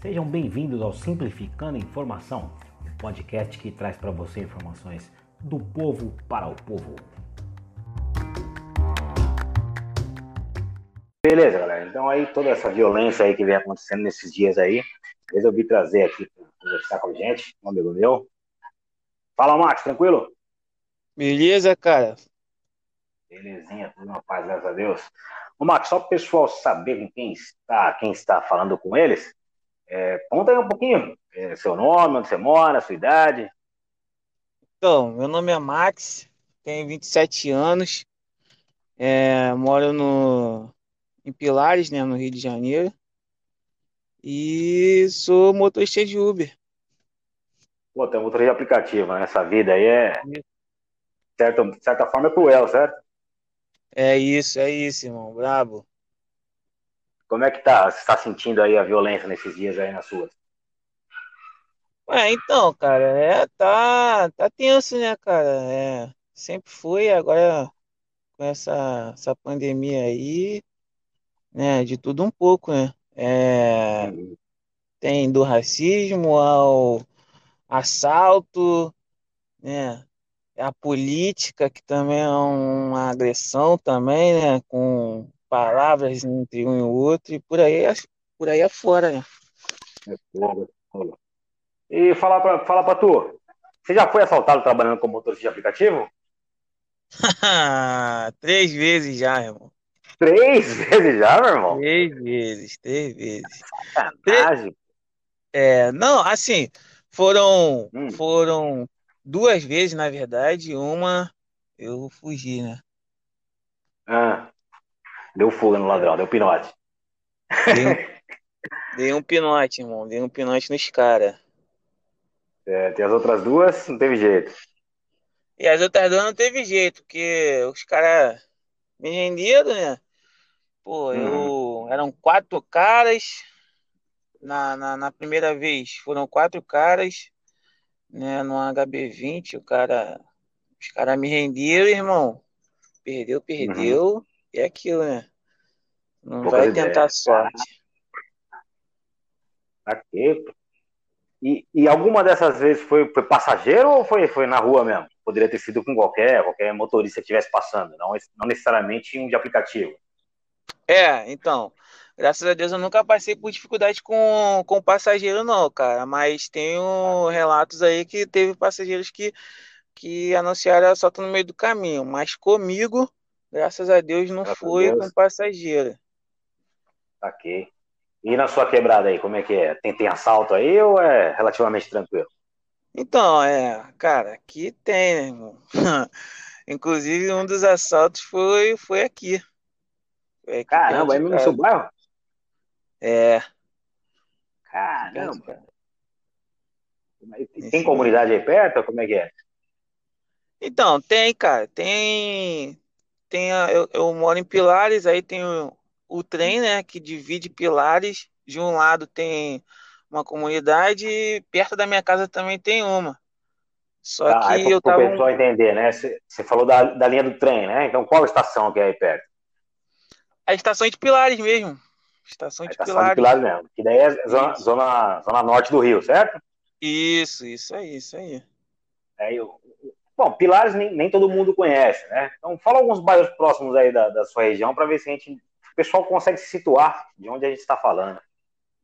Sejam bem-vindos ao Simplificando Informação, o podcast que traz para você informações do povo para o povo. Beleza, galera. Então aí toda essa violência aí que vem acontecendo nesses dias aí, resolvi trazer aqui para conversar com a gente, um amigo meu. Fala, Max, tranquilo? Beleza, cara. Belezinha, tudo na paz, graças a Deus. Ô, Max, só para o pessoal saber com quem está, quem está falando com eles, é, conta aí um pouquinho, é, seu nome, onde você mora, sua idade. Então, meu nome é Max, tenho 27 anos, é, moro no, em Pilares, né, no Rio de Janeiro, e sou motorista de Uber. Pô, tem motorista de aplicativo, né? Essa vida aí é, de certa forma, é cruel, certo? É isso, é isso, irmão, brabo. Como é que tá? Você está sentindo aí a violência nesses dias aí nas suas? Ué, então, cara, é, tá, tá tenso, né, cara? É, sempre foi, agora com essa, essa pandemia aí, né, de tudo um pouco, né? É, tem do racismo ao assalto, né? A política, que também é uma agressão também, né? Com palavras entre um e o outro, e por aí, por aí afora, né? É fogo, é fogo. E falar pra, falar pra tu, você já foi assaltado trabalhando como motorista de aplicativo? Três vezes já, irmão. Três vezes já, meu irmão? Três vezes, três vezes. Sacanagem. É, não, assim, foram, Hum. foram duas vezes, na verdade, uma eu fugi, né? Ah, deu fuga no ladrão, deu pinote. Dei um, dei um pinote, irmão, dei um pinote nos caras. É, tem as outras duas, não teve jeito. E as outras duas não teve jeito, porque os caras me renderam, né? Pô, Uhum. eu eram quatro caras na, na, na primeira vez, foram quatro caras, né, no HB20, o cara, os caras me renderam, irmão. Perdeu, Uhum. perdeu, e é aquilo, né? Não Poucas vai ideias. tentar sorte. Aqui. E, e alguma dessas vezes foi, foi passageiro ou foi, foi na rua mesmo? Poderia ter sido com qualquer, qualquer motorista que estivesse passando, não, não necessariamente um de aplicativo. É, então, graças a Deus eu nunca passei por dificuldade com, com passageiro, não, cara. Mas tenho relatos aí que teve passageiros que, que anunciaram assalto no meio do caminho. Mas comigo, graças a Deus, não Graças foi Deus. com passageiro. Ok. E na sua quebrada aí, como é que é? Tem, tem assalto aí ou é relativamente tranquilo? Então, é, cara, aqui tem, né, irmão? Inclusive, um dos assaltos foi, foi aqui. Foi aqui Caramba, aí de mesmo no seu bairro? É, Caramba. E Tem comunidade aí perto? Como é que é? Então, tem, cara, tem, tem a- eu, eu moro em Pilares, aí tem o, o trem, né, que divide Pilares. De um lado tem uma comunidade e perto da minha casa também tem uma. Só aí que para eu o tava, um- pessoal entender, né? Você falou da, da linha do trem, né? Então qual estação que é aí perto? a estação de Pilares mesmo. Estação A de estação de Pilares. Pilares mesmo. Que daí é zona, zona, zona norte do Rio, certo? isso, isso aí, isso aí. Aí eu, bom, Pilares nem, nem todo mundo conhece, né? Então fala alguns bairros próximos aí da, da sua região para ver se a gente, o pessoal consegue se situar de onde a gente está falando.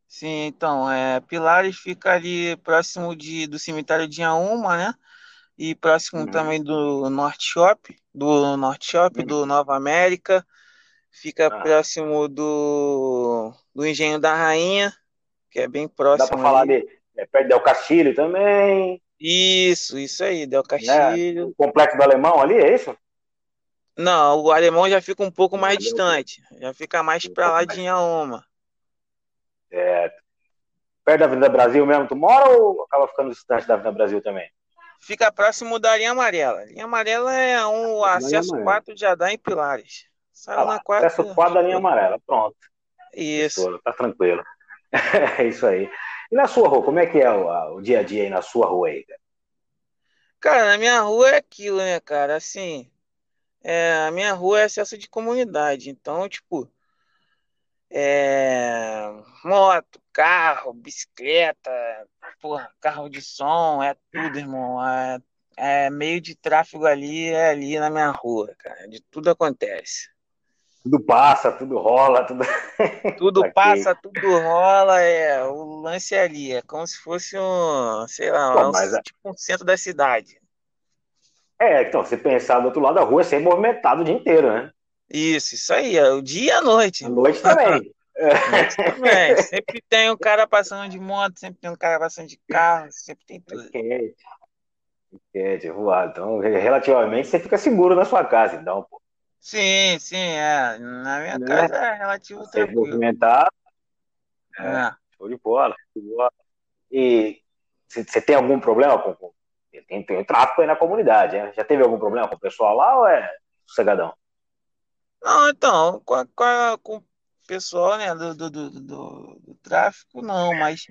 Sim, então, é, Pilares fica ali próximo de, do cemitério de Inhaúma, né? E próximo Uhum, também do Norte Shop, do Norte Shop, uhum. do Nova América. Fica Ah, próximo do, do Engenho da Rainha, que é bem dá para próximo falar de é, perto Del Castilho também, Isso, isso aí, Del né? Castilho. O complexo do Alemão ali, é isso? Não, o Alemão já fica um pouco mais distante. Já fica mais pouco lá de mais Inhaúma. é, perto da Avenida Brasil mesmo, tu mora ou acaba ficando distante da Avenida Brasil também? Fica próximo da linha amarela. Linha amarela é um linha acesso amarela. 4 já dá em Pilares. Saiu Ah na lá, 4, acesso 4 da linha amarela, pronto. Isso. Tá tranquilo. É isso aí. E na sua rua, como é que é o, o dia a dia aí na sua rua aí? cara? Cara, na minha rua é aquilo, né, cara? Assim, é, a minha rua é acesso de comunidade. Então, tipo, é, moto, carro, bicicleta, porra, carro de som, é tudo, irmão. É, é meio de tráfego ali, é ali na minha rua, cara. De tudo acontece. Tudo passa, tudo rola, tudo. Tudo passa, tudo rola, é. O lance é ali, é como se fosse um, sei lá, Pô, um, mas... tipo um centro da cidade. É, então, se pensar do outro lado da rua, é sempre movimentado o dia inteiro, né? Isso, isso aí, é o dia e a noite. A noite também. também. Sempre tem um cara passando de moto, sempre tem um cara passando de carro, sempre tem tudo. É quente. É quente, voado. Então, relativamente, você fica seguro na sua casa, então, pô. Sim, sim, é. Na minha né? casa é relativo você tranquilo. movimentado. É, é. Show de bola, show de bola. E você tem algum problema com, tem, tem tráfico aí na comunidade, né? Já teve algum problema com o pessoal lá ou é sossegadão? Não, então, com, a, com, a, com o pessoal, né, do, do, do, do, do tráfico, não, mas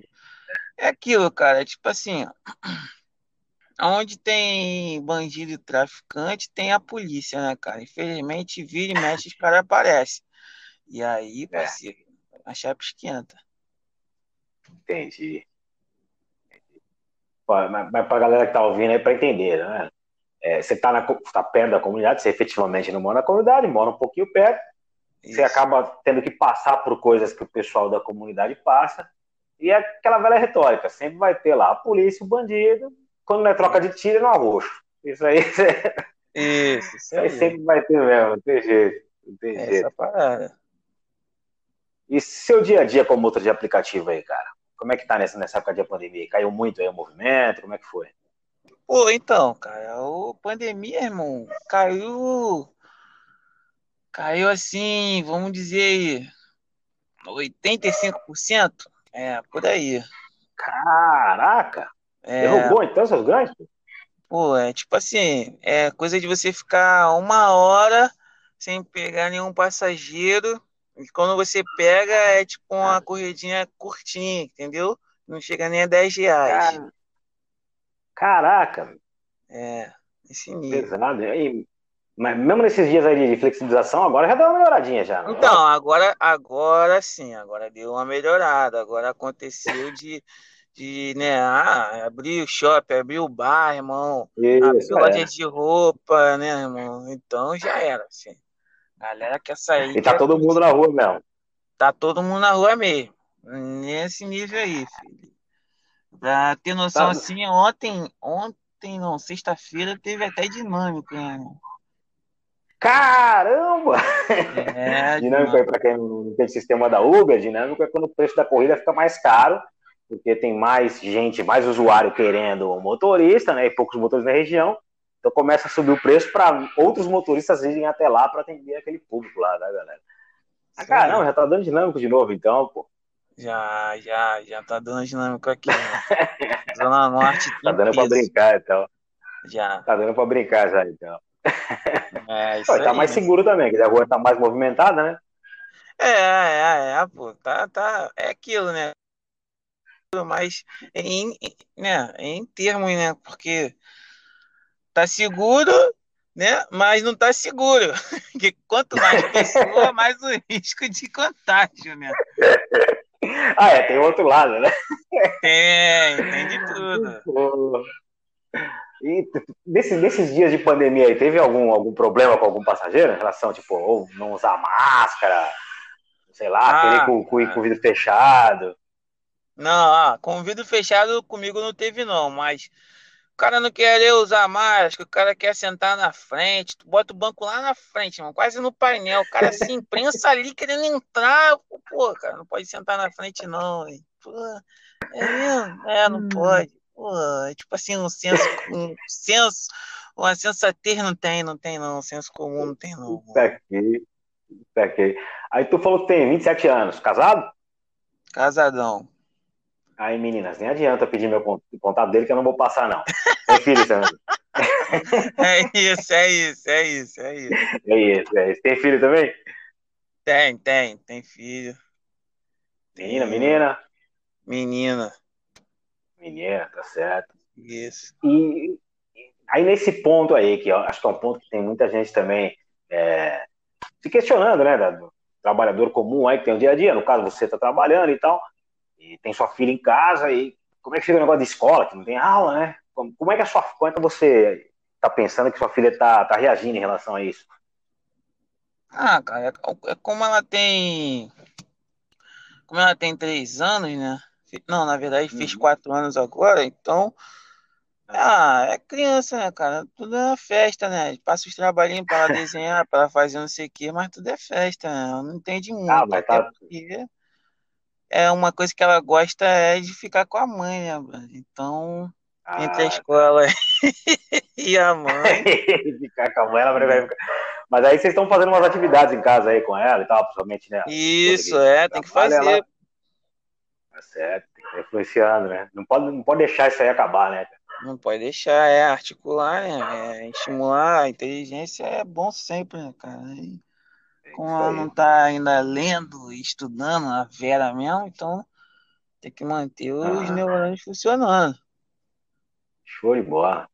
é aquilo, cara, é tipo assim, onde tem bandido e traficante, tem a polícia, né, cara? Infelizmente, vira e mexe, os caras aparecem. E aí, é. parceiro, a chapa esquenta. Entendi mas, mas para a galera que está ouvindo aí, para entender, né? É, você está tá perto da comunidade, você efetivamente não mora na comunidade, mora um pouquinho perto, Isso. você acaba tendo que passar por coisas que o pessoal da comunidade passa, e é aquela velha retórica, sempre vai ter lá a polícia, o bandido, quando não é troca de tiro, é no arroxo. Isso aí, isso, isso aí. sempre vai ter mesmo, não tem jeito. Não tem Essa jeito. parada. E seu dia a dia como motor de aplicativo aí, cara? Como é que tá nessa, nessa época de pandemia? Caiu muito aí o movimento? Como é que foi? Pô, então, cara, a pandemia, irmão, caiu. Caiu assim, vamos dizer aí, 85%? É, por aí. Caraca! É... Derrubou então seus ganhos? Pô, é tipo assim, é coisa de você ficar uma hora sem pegar nenhum passageiro e quando você pega, é tipo uma corridinha curtinha, entendeu? Não chega nem a 10 reais. Caraca! É, esse nível. Pesado. E, mas mesmo nesses dias aí de flexibilização, agora já deu uma melhoradinha já. Então, agora, agora sim, agora deu uma melhorada. Agora aconteceu de, de né, ah, abrir o shopping, abrir o bar, irmão. Isso, abrir é. loja de roupa, né, irmão? Então já era, assim. Galera quer sair. E tá todo mundo na rua mesmo. Tá todo mundo na rua mesmo. Nesse nível aí, filho. Pra ter noção tá. assim, ontem, ontem, não, sexta-feira teve até dinâmico, né? Caramba! É, dinâmico aí, para quem não tem sistema da Uber, dinâmico é quando o preço da corrida fica mais caro, porque tem mais gente, mais usuário querendo o motorista, né? E poucos motores na região. Então começa a subir o preço para outros motoristas irem até lá para atender aquele público lá, né, galera? Ah, caramba, já tá dando dinâmico de novo, então, pô. Já, já, já tá dando dinâmico aqui. Né? Zona Norte. tá dando para brincar, então. Já. Tá dando para brincar já, então. É, isso pô, tá aí, mais seguro também, que a rua tá mais movimentada, né? É, é, é, pô, tá, tá, é aquilo, né? Mas em, né, em termos, né, porque tá seguro, né? Mas não tá seguro. Porque quanto mais pessoa, mais o risco de contágio, né? Ah, é, tem outro lado, né? Tem, tem de tudo. E desses, desses dias de pandemia aí, teve algum, algum problema com algum passageiro em relação, tipo, ou não usar máscara, sei lá, ah, querer com, com, com o vidro fechado? Não, ah, com o vidro fechado comigo não teve não, mas o cara não quer usar máscara, o cara quer sentar na frente, tu bota o banco lá na frente, mano, quase no painel, o cara se imprensa ali querendo entrar, pô, cara, não pode sentar na frente não, pô, é mesmo? É, não hum. pode, pô, é tipo assim, um senso, um senso, uma sensatez não tem, não tem não, um senso comum não tem não. Saquei, saquei. Aí tu falou que tem 27 anos, casado? Casadão. Aí, meninas, nem adianta pedir meu contato dele que eu não vou passar, não. Tem filho também. É isso, é isso, é isso, é isso. É isso, é isso. Tem filho também? Tem, tem, tem filho. Menina, menina? Menina. Menina, tá certo. Isso. E aí nesse ponto aí, que acho que é um ponto que tem muita gente também é, se questionando, né, trabalhador comum aí que tem o dia a dia, no caso você está trabalhando e tal, e tem sua filha em casa, e como é que fica o negócio de escola, que não tem aula, né? Como, é que a sua, é que você está pensando que sua filha está tá reagindo em relação a isso? Ah, cara, é, é como ela tem. Como ela tem três anos, né? Não, na verdade, fiz uhum. quatro anos agora, então. Ah, é criança, né, cara? Tudo é festa, né? Passa os trabalhinhos para desenhar, para fazer não sei o quê, mas tudo é festa, né? Ela não entende muito. Ah, mas tá... porque é uma coisa que ela gosta é de ficar com a mãe, né, Então, ah, entre a tá. escola e a mãe. ficar com a mãe, ela vai ficar. Mas aí vocês estão fazendo umas atividades em casa aí com ela e tal, principalmente, né? Isso, é, tem que fazer. Ela... Tá certo, tem que estar influenciando, né? Não pode, não pode deixar isso aí acabar, né? Não pode deixar, é articular, né? É, estimular a inteligência é bom sempre, né, cara? E, como ela não tá ainda lendo e estudando a Vera mesmo, então tem que manter os ah. neurônios funcionando. Show de bola.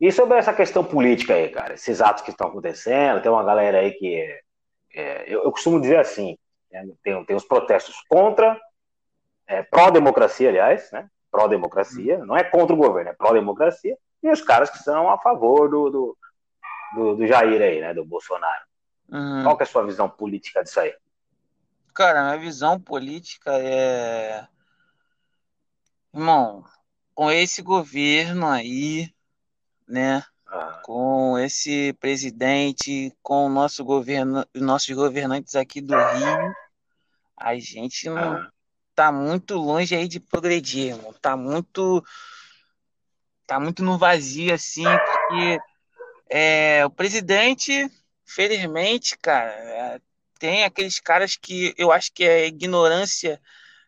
E sobre essa questão política aí, cara, esses atos que estão acontecendo, tem uma galera aí que. É, eu, eu, costumo dizer assim: né, tem, tem os protestos contra, é, pró-democracia, aliás, né? Pró-democracia, não é contra o governo, é pró-democracia, e os caras que são a favor do, do, do, do Jair aí, né? Do Bolsonaro. Uhum. Qual que é a sua visão política disso aí? Cara, minha visão política é. Irmão, com esse governo aí, né? Ah. Com esse presidente, com o nosso governo, nossos governantes aqui do Rio, a gente não ah. tá muito longe aí de progredir, irmão. Tá muito tá muito no vazio assim, porque é, o presidente Felizmente, cara, é, tem aqueles caras que eu acho que é ignorância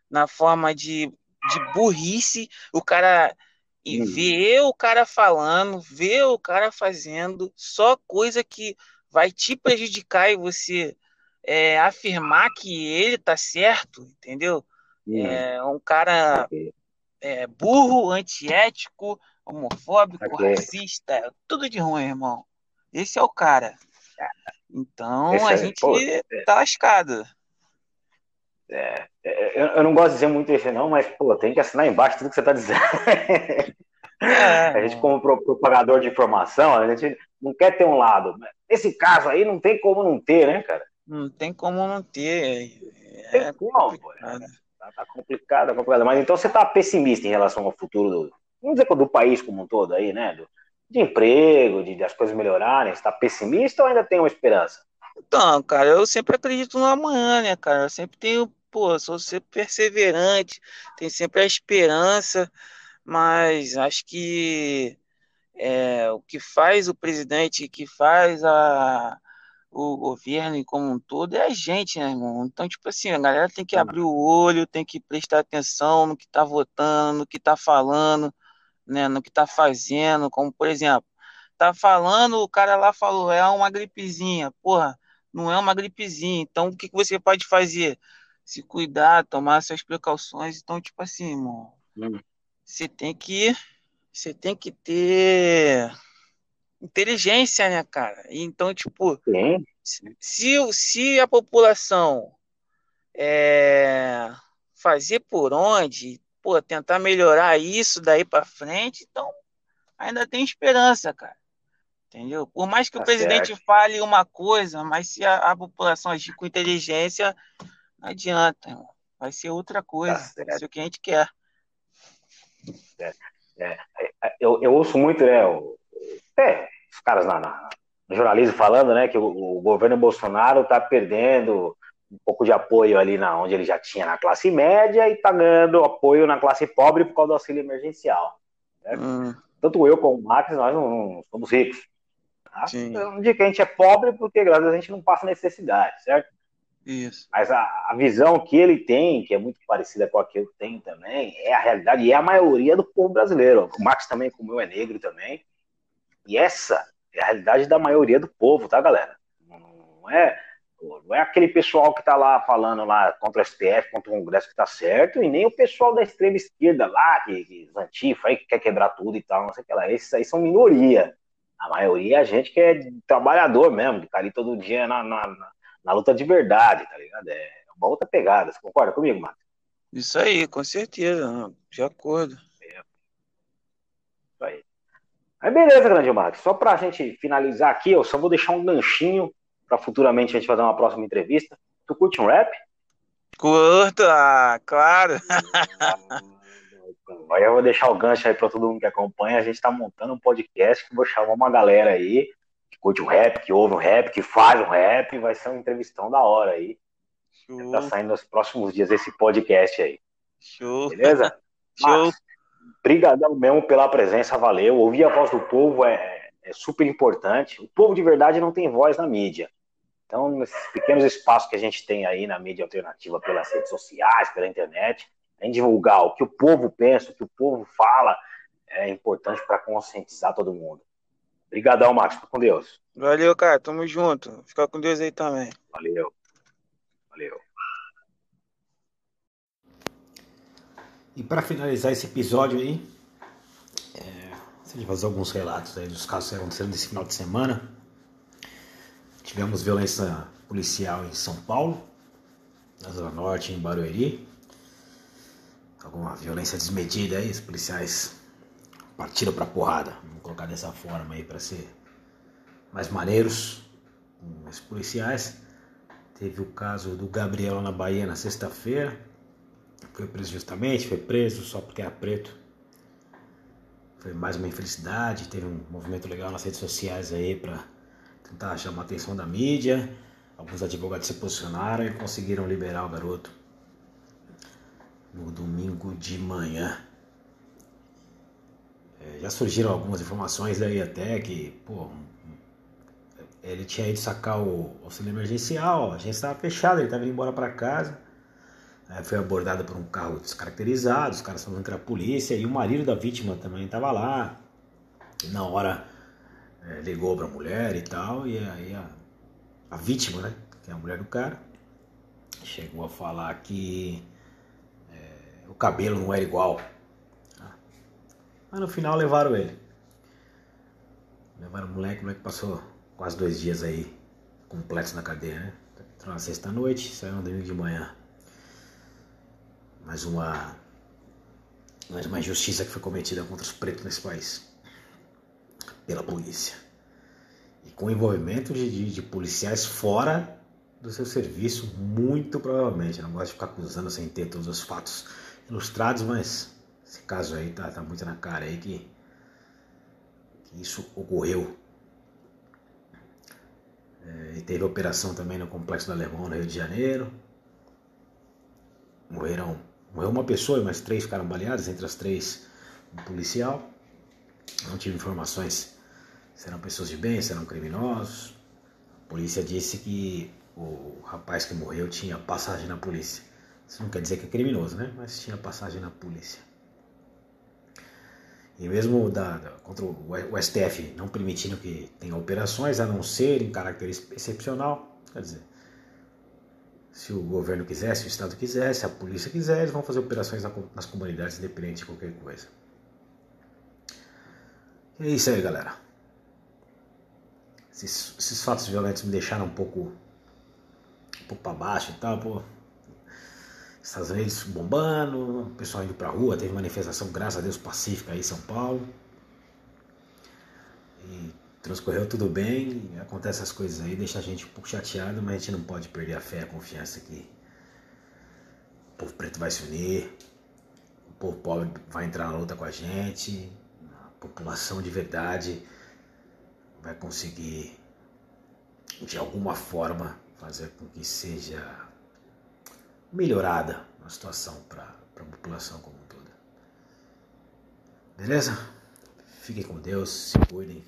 na forma de, de burrice. O cara e hum. vê o cara falando, vê o cara fazendo, só coisa que vai te prejudicar e você é, afirmar que ele tá certo, entendeu? Hum. É um cara é, burro, antiético, homofóbico, okay. racista, tudo de ruim, irmão. Esse é o cara. Então Esse a é, gente pô, é. tá lascado. É, é, eu, eu, não gosto de dizer muito isso, não, mas pô, tem que assinar embaixo tudo que você tá dizendo. É, a gente, como propagador de informação, a gente não quer ter um lado. Nesse caso aí, não tem como não ter, né, cara? Não tem como não ter. É tem como, pô. Tá, tá, complicado, tá complicado. Mas então você tá pessimista em relação ao futuro do, vamos dizer, do país como um todo aí, né? Do, de emprego, de, de as coisas melhorarem? Você está pessimista ou ainda tem uma esperança? Então, cara, eu sempre acredito no amanhã, né, cara? Eu sempre tenho, pô, sou sempre perseverante, tenho sempre a esperança, mas acho que é, o que faz o presidente, que faz a, o governo como um todo é a gente, né, irmão? Então, tipo assim, a galera tem que abrir o olho, tem que prestar atenção no que tá votando, no que tá falando, né, no que está fazendo, como por exemplo, tá falando, o cara lá falou, é uma gripezinha, porra, não é uma gripezinha, então o que, que você pode fazer? Se cuidar, tomar suas precauções, então, tipo assim, irmão, hum. você tem que, você tem que ter inteligência, né, cara? Então, tipo, se, se a população é, fazer por onde, pô, tentar melhorar isso daí para frente, então ainda tem esperança, cara. Entendeu? Por mais que tá o presidente certo. fale uma coisa, mas se a, a, população agir com inteligência, não adianta, irmão. vai ser outra coisa, tá vai ser o que a gente quer. É, é, é, eu, eu ouço muito, né, o, é, os caras na, na, no jornalismo falando, né, que o, o governo Bolsonaro está perdendo um pouco de apoio ali na onde ele já tinha na classe média e está ganhando apoio na classe pobre por causa do auxílio emergencial. Hum. Tanto eu como o Max, nós não, não somos ricos. Tá? Não digo que a gente é pobre porque, graças a Deus, a gente não passa necessidade, certo? Isso. Mas a, a, visão que ele tem, que é muito parecida com a que eu tenho também, é a realidade e é a maioria do povo brasileiro. O Max também, como eu, é negro também. E essa é a realidade da maioria do povo, tá, galera? Não é não é aquele pessoal que está lá falando lá contra o STF, contra o Congresso que está certo, e nem o pessoal da extrema esquerda lá, que, que antifa que quer quebrar tudo e tal, não sei o que lá. Esses aí são minoria. A maioria é a gente que é trabalhador mesmo, que está ali todo dia na, na, na luta de verdade, tá ligado? É uma outra pegada. Você concorda comigo, Marcos? Isso aí, com certeza, de acordo. É. Isso aí. Aí beleza, grande Marcos. Só pra gente finalizar aqui, eu só vou deixar um ganchinho para futuramente a gente fazer uma próxima entrevista. Tu curte um rap? Curta, claro. Aí eu vou deixar o gancho aí para todo mundo que acompanha. A gente está montando um podcast que vou chamar uma galera aí que curte o rap, que ouve o rap, que faz o rap. Vai ser uma entrevistão da hora aí. Show. Tá saindo nos próximos dias esse podcast aí. Show. Beleza? Show. Obrigadão mesmo pela presença, valeu. Ouvir a voz do povo é, é super importante. O povo de verdade não tem voz na mídia. Então, nesses pequenos espaços que a gente tem aí na mídia alternativa, pelas redes sociais, pela internet, em divulgar o que o povo pensa, o que o povo fala, é importante para conscientizar todo mundo. Obrigadão, Marcos. Fica com Deus. Valeu, cara. Tamo junto. Fica com Deus aí também. Valeu. Valeu. E para finalizar esse episódio aí, é, gente fazer alguns relatos aí dos casos que aconteceram nesse final de semana. Tivemos violência policial em São Paulo, na Zona Norte, em Barueri. Alguma violência desmedida aí, os policiais partiram pra porrada. Vamos colocar dessa forma aí para ser mais maneiros com os policiais. Teve o caso do Gabriel na Bahia na sexta-feira. Foi preso justamente, foi preso só porque era preto. Foi mais uma infelicidade. Teve um movimento legal nas redes sociais aí para tentar chamar a atenção da mídia. Alguns advogados se posicionaram e conseguiram liberar o garoto no domingo de manhã. É, já surgiram algumas informações aí até que, pô, ele tinha ido sacar o auxílio emergencial, a gente estava fechado, ele estava indo embora para casa. É, foi abordado por um carro descaracterizado, os caras falando que era a polícia, e o marido da vítima também estava lá. E na hora é, ligou para a mulher e tal, e aí a, a vítima, né, que é a mulher do cara, chegou a falar que é, o cabelo não era igual. Mas no final levaram ele. Levaram o moleque, o moleque passou quase dois dias aí completos na cadeia, né? Entrou na sexta-noite, saiu no domingo de manhã. Mais uma, mais uma injustiça que foi cometida contra os pretos nesse país pela polícia. E com envolvimento de, de, de policiais fora do seu serviço, muito provavelmente. Eu não gosto de ficar acusando sem ter todos os fatos ilustrados, mas esse caso aí tá, tá muito na cara aí que, que isso ocorreu. É, e teve operação também no Complexo do Alemão, no Rio de Janeiro. Morreram, morreu uma pessoa e mais três ficaram baleadas, entre as três um policial. Não tive informações Serão pessoas de bem, serão criminosos. A polícia disse que o rapaz que morreu tinha passagem na polícia. Isso não quer dizer que é criminoso, né? Mas tinha passagem na polícia. E mesmo da, da, contra o, STF não permitindo que tenha operações, a não ser em caráter excepcional, quer dizer, se o governo quiser, se o Estado quiser, se a polícia quiser, eles vão fazer operações nas comunidades, independente de qualquer coisa. E é isso aí, galera. Esses, esses fatos violentos me deixaram um pouco, um pouco para baixo e tal, pô. Estados Unidos bombando, o pessoal indo pra rua, teve manifestação, graças a Deus, pacífica aí em São Paulo. E transcorreu tudo bem, acontece essas coisas aí, deixa a gente um pouco chateado, mas a gente não pode perder a fé, a confiança que o povo preto vai se unir, o povo pobre vai entrar na luta com a gente, a população de verdade vai conseguir de alguma forma fazer com que seja melhorada a situação para a população como um todo. Beleza? Fiquem com Deus, se cuidem.